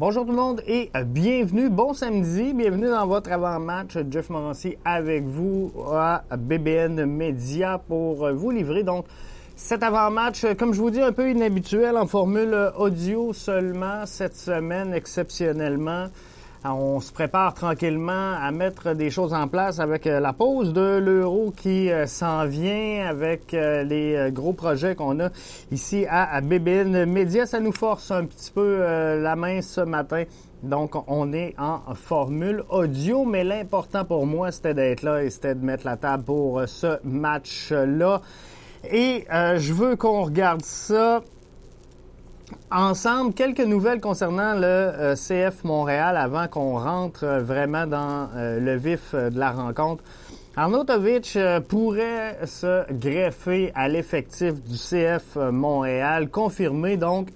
Bonjour tout le monde et bienvenue, bon samedi, bienvenue dans votre avant-match. Jeff Morancy avec vous à BBN Media pour vous livrer donc cet avant-match, comme je vous dis, un peu inhabituel en formule audio seulement cette semaine exceptionnellement. On se prépare tranquillement à mettre des choses en place avec euh, la pause de l'euro qui euh, s'en vient, avec euh, les gros projets qu'on a ici à BBN Media. Ça nous force un petit peu la main ce matin. Donc, on est en formule audio, mais l'important pour moi, c'était d'être là et c'était de mettre la table pour ce match-là. Et je veux qu'on regarde ça ensemble quelques nouvelles concernant le euh, CF Montréal avant qu'on rentre euh, vraiment dans euh, le vif de la rencontre. Arnautovic pourrait se greffer à l'effectif du CF Montréal, confirmé donc,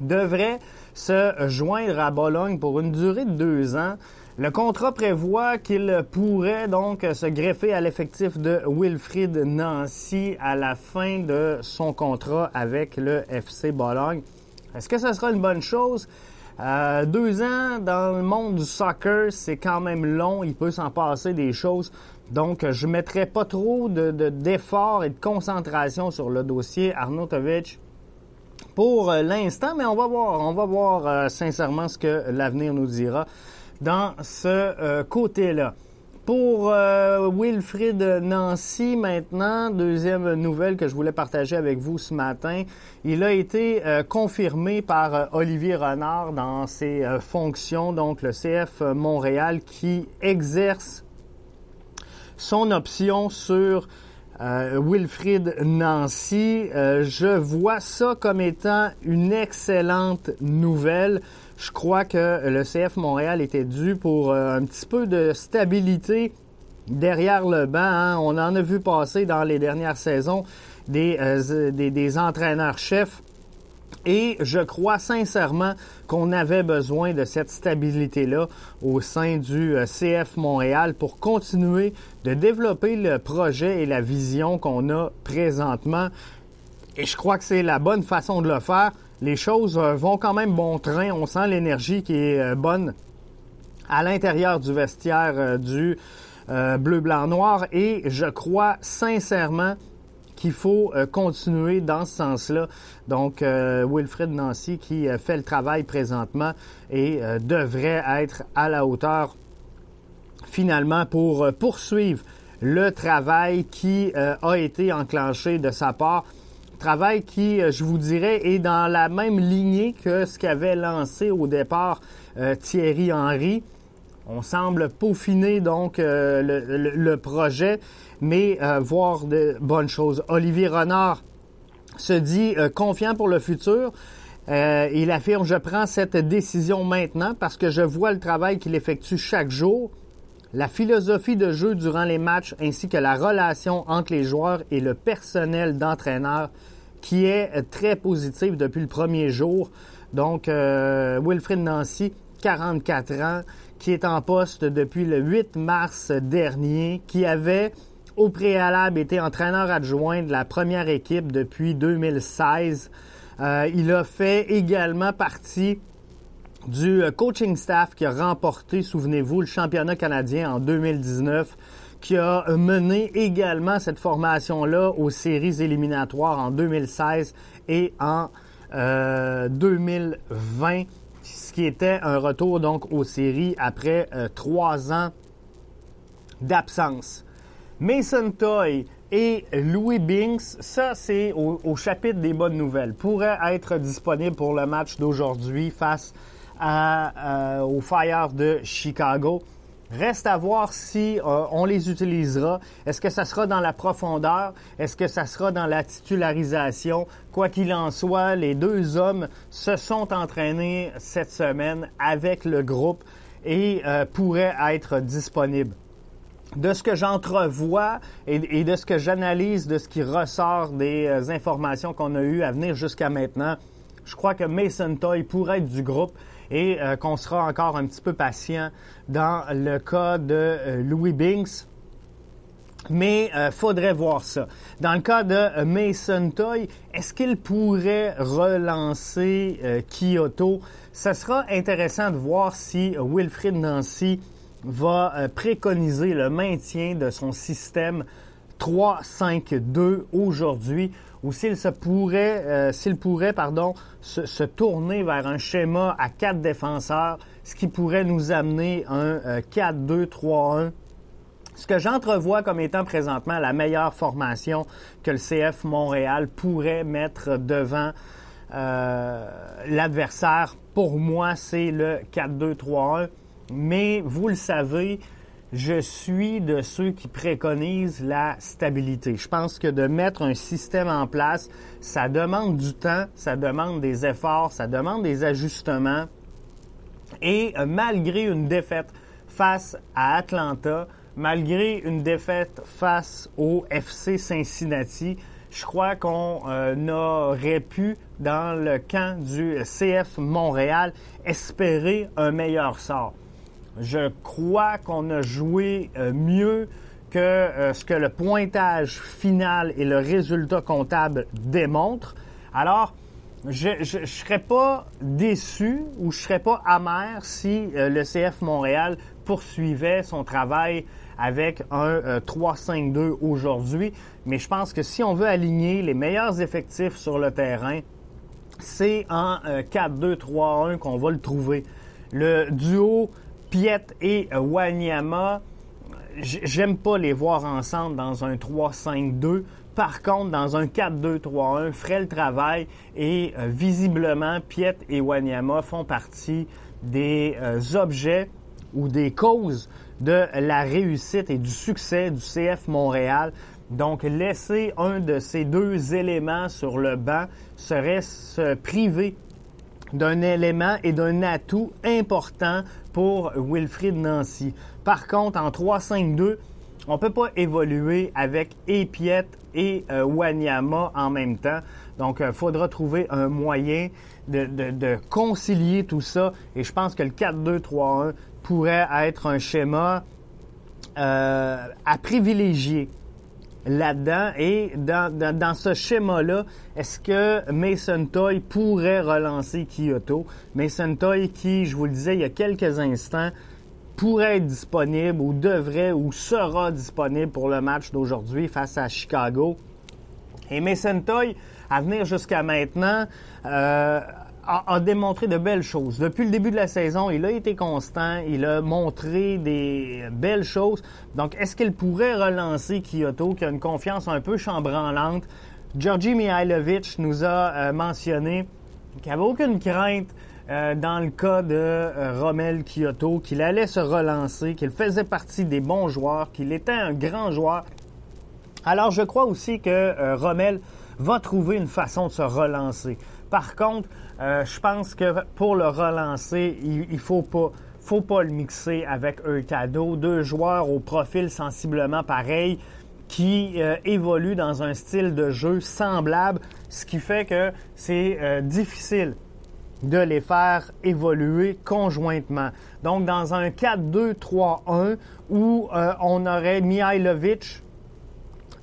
devrait se joindre à Bologne pour une durée de deux ans. Le contrat prévoit qu'il pourrait donc se greffer à l'effectif de Wilfried Nancy à la fin de son contrat avec le FC Bologne. Est-ce que ce sera une bonne chose? Euh, deux ans dans le monde du soccer, c'est quand même long. Il peut s'en passer des choses. Donc, je ne mettrai pas trop d'efforts de, et de concentration sur le dossier Arnautovic pour l'instant, mais on va voir. On va voir euh, sincèrement ce que l'avenir nous dira dans ce euh, côté-là. Pour euh, Wilfrid Nancy maintenant, deuxième nouvelle que je voulais partager avec vous ce matin, il a été euh, confirmé par Olivier Renard dans ses fonctions, donc le CF Montréal qui exerce son option sur Wilfrid Nancy. je vois ça comme étant une excellente nouvelle. Je crois que le CF Montréal était dû pour euh, un petit peu de stabilité derrière le banc. Hein. On en a vu passer dans les dernières saisons des, euh, des, entraîneurs-chefs. Et je crois sincèrement qu'on avait besoin de cette stabilité-là au sein du euh, CF Montréal pour continuer de développer le projet et la vision qu'on a présentement. Et je crois que c'est la bonne façon de le faire les choses euh, vont quand même bon train. On sent l'énergie qui est euh, bonne à l'intérieur du vestiaire euh, du bleu, blanc, noir. Et je crois sincèrement qu'il faut continuer dans ce sens-là. Donc, Wilfred Nancy qui fait le travail présentement et devrait être à la hauteur finalement pour poursuivre le travail qui a été enclenché de sa part Travail qui, euh, je vous dirais, est dans la même lignée que ce qu'avait lancé au départ euh, Thierry Henry. On semble peaufiner donc euh, le, projet, mais voir de bonnes choses. Olivier Renard se dit confiant pour le futur. il affirme, je prends cette décision maintenant parce que je vois le travail qu'il effectue chaque jour, la philosophie de jeu durant les matchs ainsi que la relation entre les joueurs et le personnel d'entraîneur qui est très positive depuis le premier jour. Donc, euh, Wilfrid Nancy, 44 ans, qui est en poste depuis le 8 mars dernier, qui avait au préalable été entraîneur adjoint de la première équipe depuis 2016. Euh, il a fait également partie du coaching staff qui a remporté, souvenez-vous, le championnat canadien en 2019 qui a mené également cette formation-là aux séries éliminatoires en 2016 et en 2020, euh, ce qui était un retour donc aux séries après euh, trois ans d'absence. Mason Toy et Louis Binks, ça c'est au, chapitre des bonnes nouvelles, pourraient être disponibles pour le match d'aujourd'hui face à, euh, au Fire de Chicago. Reste à voir si euh, on les utilisera. Est-ce que ça sera dans la profondeur? Est-ce que ça sera dans la titularisation? Quoi qu'il en soit, les deux hommes se sont entraînés cette semaine avec le groupe et euh, pourraient être disponibles. De ce que j'entrevois et, de ce que j'analyse, de ce qui ressort des euh, informations qu'on a eues à venir jusqu'à maintenant, je crois que Mason Toy pourrait être du groupe et euh, qu'on sera encore un petit peu patient dans le cas de euh, Louis Binks. Mais il faudrait voir ça. Dans le cas de Mason Toy, est-ce qu'il pourrait relancer Kyoto? Ce sera intéressant de voir si Wilfrid Nancy va préconiser le maintien de son système 3-5-2 aujourd'hui ou s'il se pourrait, euh, s'il pourrait, pardon, se, tourner vers un schéma à quatre défenseurs, ce qui pourrait nous amener un 4-2-3-1. Euh, ce que j'entrevois comme étant présentement la meilleure formation que le CF Montréal pourrait mettre devant euh, l'adversaire, pour moi, c'est le 4-2-3-1. Mais vous le savez, je suis de ceux qui préconisent la stabilité. Je pense que de mettre un système en place, ça demande du temps, ça demande des efforts, ça demande des ajustements. Et euh, malgré une défaite face à Atlanta, malgré une défaite face au FC Cincinnati, je crois qu'on euh, aurait pu, dans le camp du CF Montréal, espérer un meilleur sort. Je crois qu'on a joué euh, mieux que euh, ce que le pointage final et le résultat comptable démontrent. Alors, je ne serais pas déçu ou je serais pas amer si euh, le CF Montréal poursuivait son travail avec un 3-5-2 aujourd'hui. Mais je pense que si on veut aligner les meilleurs effectifs sur le terrain, c'est en 4-2-3-1 qu'on va le trouver. Le duo Piet et Wanyama, j'aime pas les voir ensemble dans un 3-5-2. Par contre, dans un 4-2-3-1, ferait le travail et euh, visiblement, Piet et Wanyama font partie des euh, objets ou des causes de la réussite et du succès du CF Montréal. Donc, laisser un de ces deux éléments sur le banc serait se priver d'un élément et d'un atout important pour Wilfrid Nancy. Par contre, en 3-5-2, on ne peut pas évoluer avec Epiet et euh, Wanyama en même temps. Donc, il euh, faudra trouver un moyen de, concilier tout ça. Et je pense que le 4-2-3-1 pourrait être un schéma euh, à privilégier là-dedans. Et dans, ce schéma-là, est-ce que Mason Toy pourrait relancer Kyoto? Mason Toy qui, je vous le disais il y a quelques instants, pourrait être disponible ou devrait ou sera disponible pour le match d'aujourd'hui face à Chicago. Et Mason Toy, à venir jusqu'à maintenant, euh, a, démontré de belles choses. Depuis le début de la saison, il a été constant, il a montré des belles choses. Donc, est-ce qu'il pourrait relancer Kyoto, qui a une confiance un peu chambranlante? Georgi Mihailovic nous a euh, mentionné qu'il n'y avait aucune crainte euh, dans le cas de euh, Romel Kyoto, qu'il allait se relancer, qu'il faisait partie des bons joueurs, qu'il était un grand joueur. Alors, je crois aussi que Romel va trouver une façon de se relancer. Par contre, euh, je pense que pour le relancer, il, ne faut pas faut pas le mixer avec cadeau. deux joueurs au profil sensiblement pareil qui euh, évoluent dans un style de jeu semblable, ce qui fait que c'est euh, difficile de les faire évoluer conjointement. Donc, dans un 4-2-3-1 où on aurait Mihailovic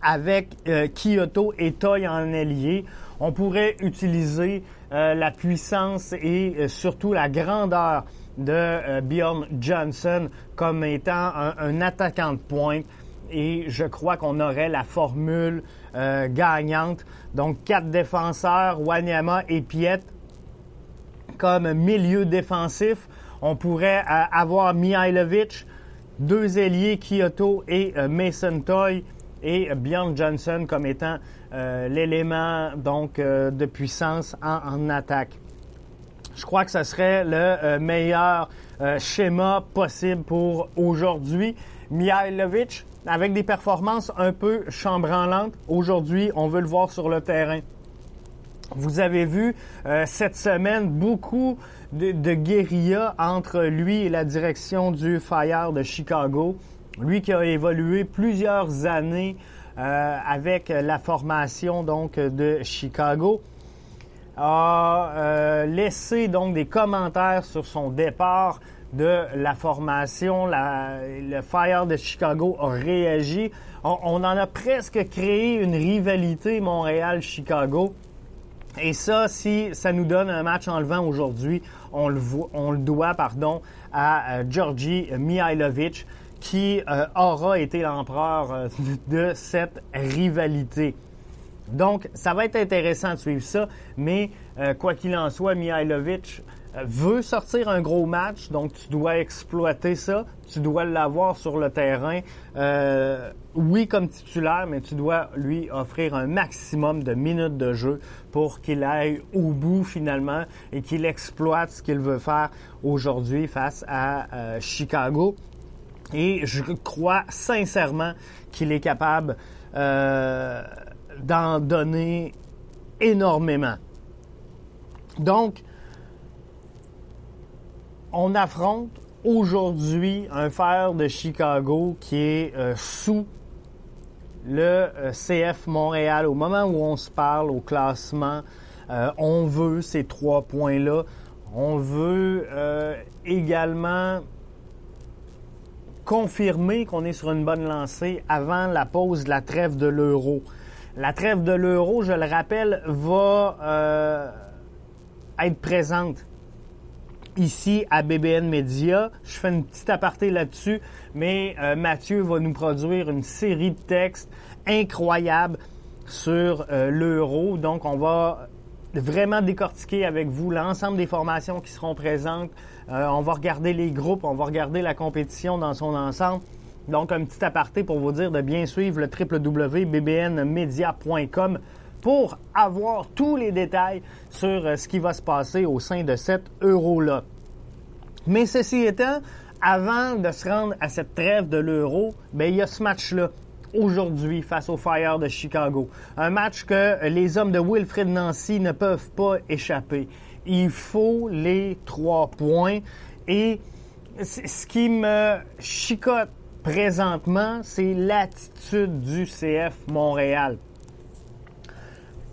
avec Kyoto et Toy en ailier, on pourrait utiliser euh, la puissance et euh, surtout la grandeur de euh, Bjorn Johnson comme étant un, attaquant de pointe. Et je crois qu'on aurait la formule gagnante. Donc, quatre défenseurs, Wanyama et Piet, comme milieu défensif. On pourrait avoir Mihailovic, deux ailiers, Kyoto et Mason Toy, et Bjorn Johnson comme étant euh, l'élément donc euh, de puissance en, attaque. Je crois que ce serait le euh, meilleur schéma possible pour aujourd'hui. Mihailovic, avec des performances un peu chambranlantes, aujourd'hui, on veut le voir sur le terrain. Vous avez vu cette semaine beaucoup de, de guérilla entre lui et la direction du Fire de Chicago. Lui qui a évolué plusieurs années euh, avec la formation donc de Chicago. a laissé donc des commentaires sur son départ de la formation. le Fire de Chicago a réagi. On, on en a presque créé une rivalité Montréal-Chicago. Et ça, si ça nous donne un match enlevant aujourd'hui, on le, on le doit pardon, à euh, Georgi Mihailovic, qui euh, aura été l'empereur euh, de cette rivalité. Donc, ça va être intéressant de suivre ça, mais quoi qu'il en soit, Mihailovic veut sortir un gros match, donc tu dois exploiter ça, tu dois l'avoir sur le terrain. Euh, oui, comme titulaire, mais tu dois lui offrir un maximum de minutes de jeu pour qu'il aille au bout finalement et qu'il exploite ce qu'il veut faire aujourd'hui face à euh, Chicago. Et je crois sincèrement qu'il est capable euh, d'en donner énormément. Donc, on affronte aujourd'hui un fer de Chicago qui est euh, sous le euh, CF Montréal. Au moment où on se parle au classement, on veut ces trois points-là. On veut également confirmer qu'on est sur une bonne lancée avant la pause de la trêve de l'euro. La trêve de l'euro, je le rappelle, va être présente ici à BBN Media. Je fais une petite aparté là-dessus, mais euh, Mathieu va nous produire une série de textes incroyables sur euh, l'euro. Donc, on va vraiment décortiquer avec vous l'ensemble des formations qui seront présentes. Euh, on va regarder les groupes, on va regarder la compétition dans son ensemble. Donc, un petit aparté pour vous dire de bien suivre le www.bbnmedia.com pour avoir tous les détails sur euh, ce qui va se passer au sein de cet euro-là. Mais ceci étant, avant de se rendre à cette trêve de l'euro, ben, il y a ce match-là aujourd'hui face au Fire de Chicago. Un match que les hommes de Wilfred Nancy ne peuvent pas échapper. Il faut les trois points. Et ce qui me chicote présentement, c'est l'attitude du CF Montréal.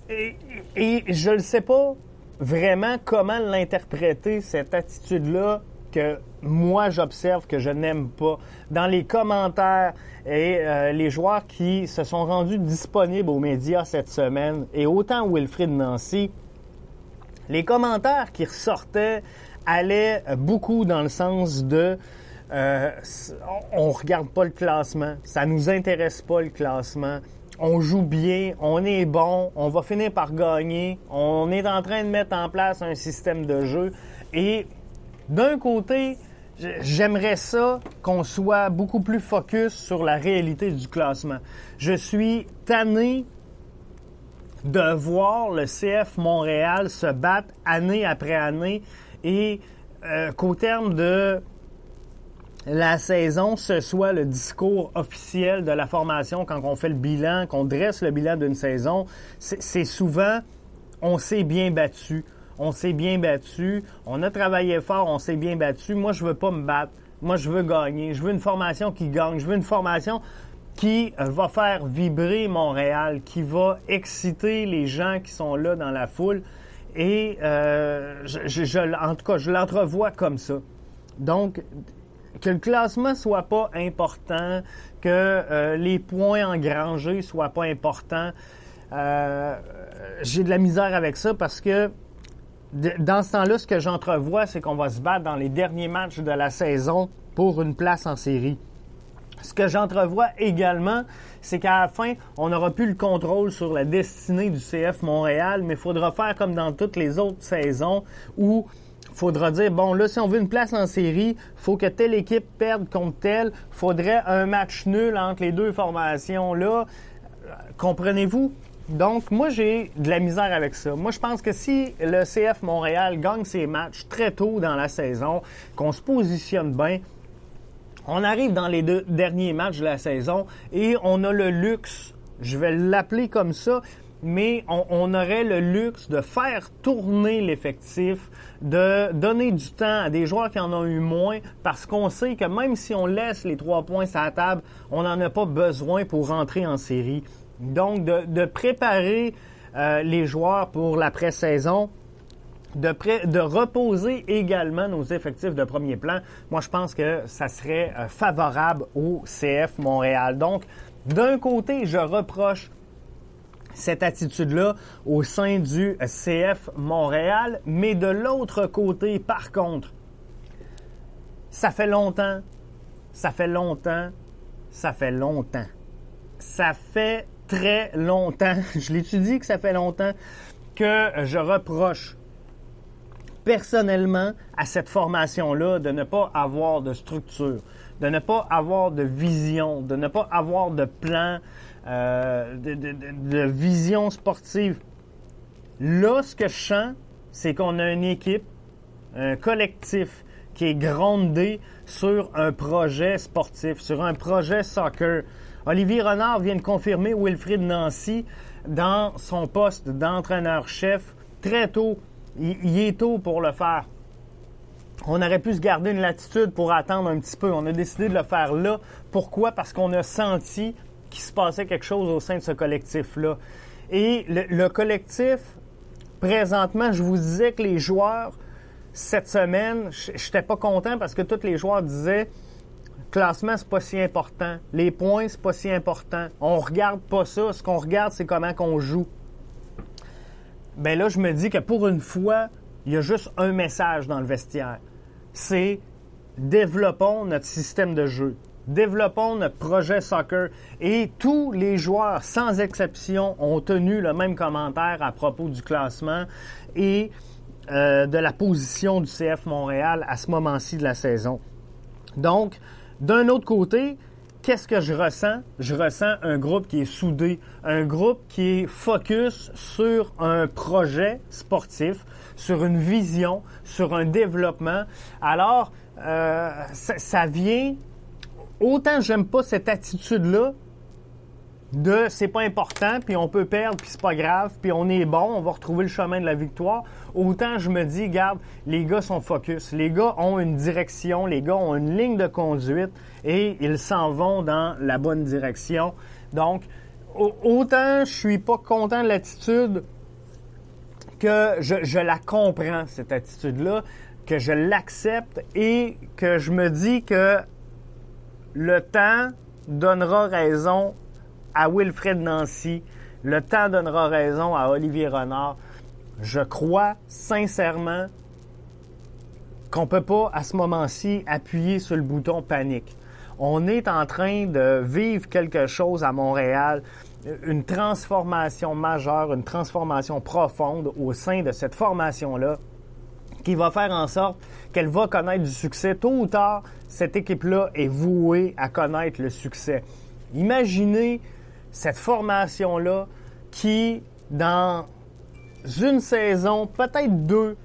Et, je ne sais pas vraiment comment l'interpréter, cette attitude-là que moi j'observe que je n'aime pas. Dans les commentaires et euh, les joueurs qui se sont rendus disponibles aux médias cette semaine, et autant Wilfrid Nancy, les commentaires qui ressortaient allaient beaucoup dans le sens de euh, on regarde pas le classement, ça nous intéresse pas le classement, on joue bien, on est bon, on va finir par gagner, on est en train de mettre en place un système de jeu. Et d'un côté, j'aimerais ça qu'on soit beaucoup plus focus sur la réalité du classement. Je suis tanné de voir le CF Montréal se battre année après année et euh, qu'au terme de la saison, ce soit le discours officiel de la formation quand on fait le bilan, qu'on dresse le bilan d'une saison, c'est souvent on s'est bien battu. On s'est bien battu, on a travaillé fort, on s'est bien battu. Moi, je veux pas me battre. Moi, je veux gagner. Je veux une formation qui gagne. Je veux une formation qui euh, va faire vibrer Montréal, qui va exciter les gens qui sont là dans la foule. Et euh, je, en tout cas, je l'entrevois comme ça. Donc, que le classement soit pas important, que euh, les points engrangés soient pas importants. J'ai de la misère avec ça parce que dans ce temps-là, ce que j'entrevois, c'est qu'on va se battre dans les derniers matchs de la saison pour une place en série. Ce que j'entrevois également, c'est qu'à la fin, on n'aura plus le contrôle sur la destinée du CF Montréal, mais il faudra faire comme dans toutes les autres saisons où faudra dire, bon, là, si on veut une place en série, faut que telle équipe perde contre telle. faudrait un match nul entre les deux formations-là. Comprenez-vous? Donc, moi, j'ai de la misère avec ça. Moi, je pense que si le CF Montréal gagne ses matchs très tôt dans la saison, qu'on se positionne bien, on arrive dans les deux derniers matchs de la saison et on a le luxe, je vais l'appeler comme ça, mais on, aurait le luxe de faire tourner l'effectif, de donner du temps à des joueurs qui en ont eu moins, parce qu'on sait que même si on laisse les trois points sur la table, on n'en a pas besoin pour rentrer en série. Donc, de, préparer euh, les joueurs pour l'après-saison. De, de reposer également nos effectifs de premier plan, moi je pense que ça serait euh, favorable au CF Montréal. Donc, d'un côté, je reproche cette attitude-là au sein du CF Montréal, mais de l'autre côté, par contre, ça fait longtemps, ça fait longtemps, ça fait longtemps, ça fait très longtemps, je l'étudie que ça fait longtemps, que je reproche personnellement à cette formation-là de ne pas avoir de structure, de ne pas avoir de vision, de ne pas avoir de plan, euh, de, vision sportive. Là, ce que je sens, c'est qu'on a une équipe, un collectif qui est grondé sur un projet sportif, sur un projet soccer. Olivier Renard vient de confirmer Wilfried Nancy dans son poste d'entraîneur-chef très tôt. Il, est tôt pour le faire. On aurait pu se garder une latitude pour attendre un petit peu. On a décidé de le faire là. Pourquoi? Parce qu'on a senti qu'il se passait quelque chose au sein de ce collectif-là. Et le, collectif, présentement, je vous disais que les joueurs, cette semaine, je n'étais pas content parce que tous les joueurs disaient classement, c'est pas si important. Les points, c'est pas si important. On regarde pas ça. Ce qu'on regarde, c'est comment qu'on joue. Ben là, je me dis que pour une fois, il y a juste un message dans le vestiaire. C'est développons notre système de jeu. Développons notre projet soccer. Et tous les joueurs, sans exception, ont tenu le même commentaire à propos du classement et euh, de la position du CF Montréal à ce moment-ci de la saison. Donc, d'un autre côté, qu'est-ce que je ressens? Je ressens un groupe qui est soudé, un groupe qui est focus sur un projet sportif, sur une vision, sur un développement. Alors, euh, ça, vient. Autant j'aime pas cette attitude-là de c'est pas important, puis on peut perdre, puis c'est pas grave, puis on est bon, on va retrouver le chemin de la victoire. Autant je me dis, garde, les gars sont focus, les gars ont une direction, les gars ont une ligne de conduite et ils s'en vont dans la bonne direction. Donc, autant je suis pas content de l'attitude que je, je la comprends, cette attitude-là, que je l'accepte et que je me dis que le temps donnera raison à Wilfred Nancy, le temps donnera raison à Olivier Renard. Je crois sincèrement qu'on ne peut pas à ce moment-ci appuyer sur le bouton panique. On est en train de vivre quelque chose à Montréal, une transformation majeure, une transformation profonde au sein de cette formation-là qui va faire en sorte qu'elle va connaître du succès. Tôt ou tard, cette équipe-là est vouée à connaître le succès. Imaginez cette formation-là qui, dans une saison, peut-être deux,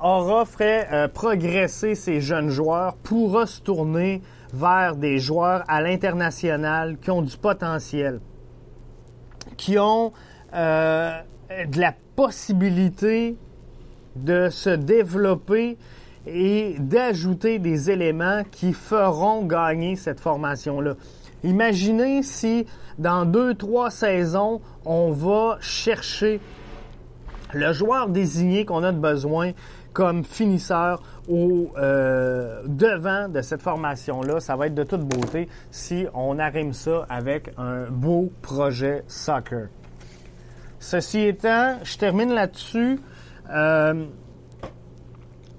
aura fait euh, progresser ces jeunes joueurs, pourra se tourner vers des joueurs à l'international qui ont du potentiel, qui ont euh, de la possibilité de se développer et d'ajouter des éléments qui feront gagner cette formation-là. Imaginez si dans deux, trois saisons, on va chercher le joueur désigné qu'on a de besoin comme finisseur au euh, devant de cette formation-là. Ça va être de toute beauté si on arrime ça avec un beau projet soccer. Ceci étant, je termine là-dessus. Euh,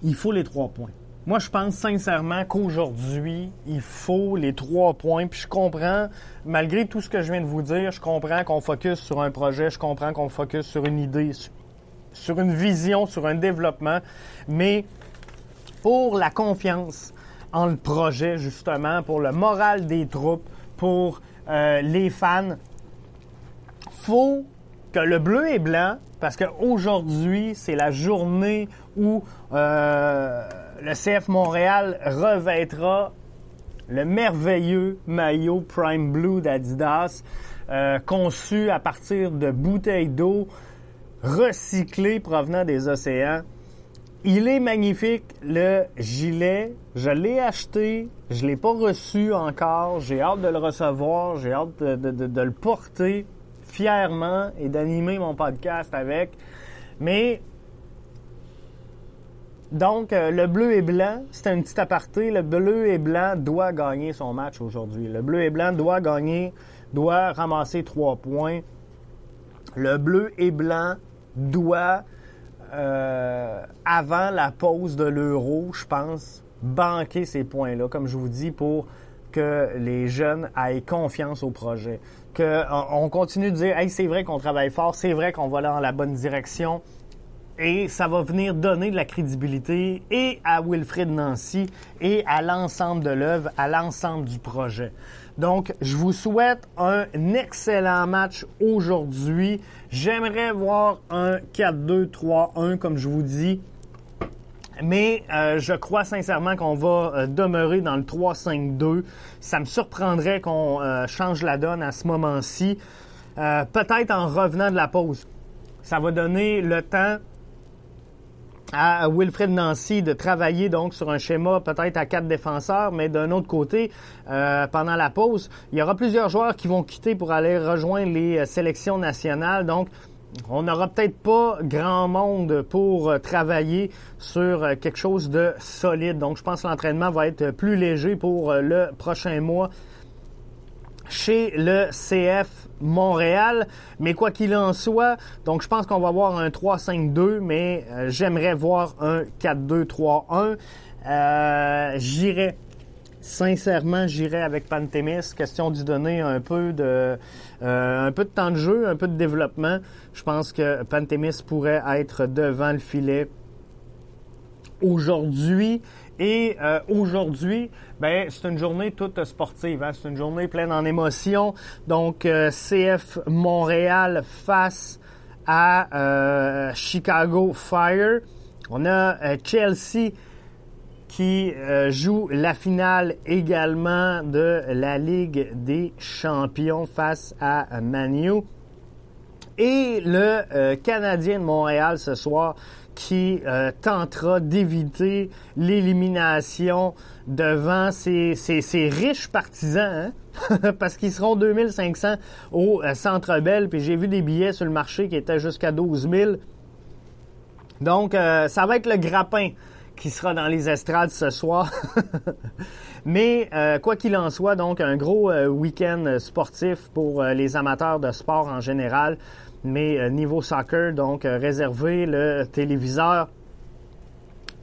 il faut les trois points. Moi, je pense sincèrement qu'aujourd'hui, il faut les trois points. Puis je comprends, malgré tout ce que je viens de vous dire, je comprends qu'on focus sur un projet, je comprends qu'on focus sur une idée, sur une vision, sur un développement. Mais pour la confiance en le projet, justement, pour le moral des troupes, pour euh, les fans, faut que le bleu et blanc, parce qu'aujourd'hui, c'est la journée où euh, le CF Montréal revêtra le merveilleux maillot Prime Blue d'Adidas, euh, conçu à partir de bouteilles d'eau recyclées provenant des océans. Il est magnifique, le gilet. Je l'ai acheté, je l'ai pas reçu encore. J'ai hâte de le recevoir, j'ai hâte de, le porter. Fièrement et d'animer mon podcast avec. Mais donc, euh, le bleu et blanc, c'est un petit aparté. Le bleu et blanc doit gagner son match aujourd'hui. Le bleu et blanc doit gagner, doit ramasser trois points. Le bleu et blanc doit, euh, avant la pause de l'euro, je pense, banquer ces points-là, comme je vous dis, pour que les jeunes aient confiance au projet. Qu'on continue de dire, hey, c'est vrai qu'on travaille fort, c'est vrai qu'on va dans la bonne direction, et ça va venir donner de la crédibilité et à Wilfrid Nancy et à l'ensemble de l'œuvre, à l'ensemble du projet. Donc, je vous souhaite un excellent match aujourd'hui. J'aimerais voir un 4-2-3-1, comme je vous dis. Mais euh, je crois sincèrement qu'on va euh, demeurer dans le 3-5-2. Ça me surprendrait qu'on euh, change la donne à ce moment-ci. Peut-être en revenant de la pause. Ça va donner le temps à Wilfred Nancy de travailler donc sur un schéma peut-être à quatre défenseurs, mais d'un autre côté, pendant la pause, il y aura plusieurs joueurs qui vont quitter pour aller rejoindre les sélections nationales. Donc, on n'aura peut-être pas grand monde pour euh, travailler sur quelque chose de solide. Donc, je pense que l'entraînement va être plus léger pour le prochain mois chez le CF Montréal. Mais quoi qu'il en soit, donc je pense qu'on va avoir un 3-5-2, mais euh, j'aimerais voir un 4-2-3-1. Euh, j'irais sincèrement, j'irais avec Pantémis. Question d'y donner un peu de euh, un peu de temps de jeu, un peu de développement. Je pense que Pantémis pourrait être devant le filet aujourd'hui. Et euh, aujourd'hui, ben, c'est une journée toute sportive. Hein. C'est une journée pleine en émotions. Donc, euh, CF Montréal face à Chicago Fire. On a Chelsea qui joue la finale également de la Ligue des Champions face à Manu. Et le Canadien de Montréal ce soir qui euh, tentera d'éviter l'élimination devant ces, riches partisans, hein? parce qu'ils seront 2500 au euh, Centre Bell, puis j'ai vu des billets sur le marché qui étaient jusqu'à 12 000. Donc, euh, ça va être le grappin qui sera dans les estrades ce soir. Mais quoi qu'il en soit, donc un gros week-end sportif pour les amateurs de sport en général mais euh, niveau soccer, donc euh, réservez le téléviseur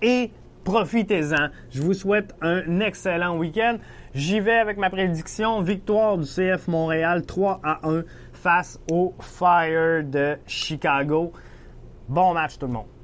et profitez-en. Je vous souhaite un excellent week-end. J'y vais avec ma prédiction. Victoire du CF Montréal 3 à 1 face au Fire de Chicago. Bon match tout le monde.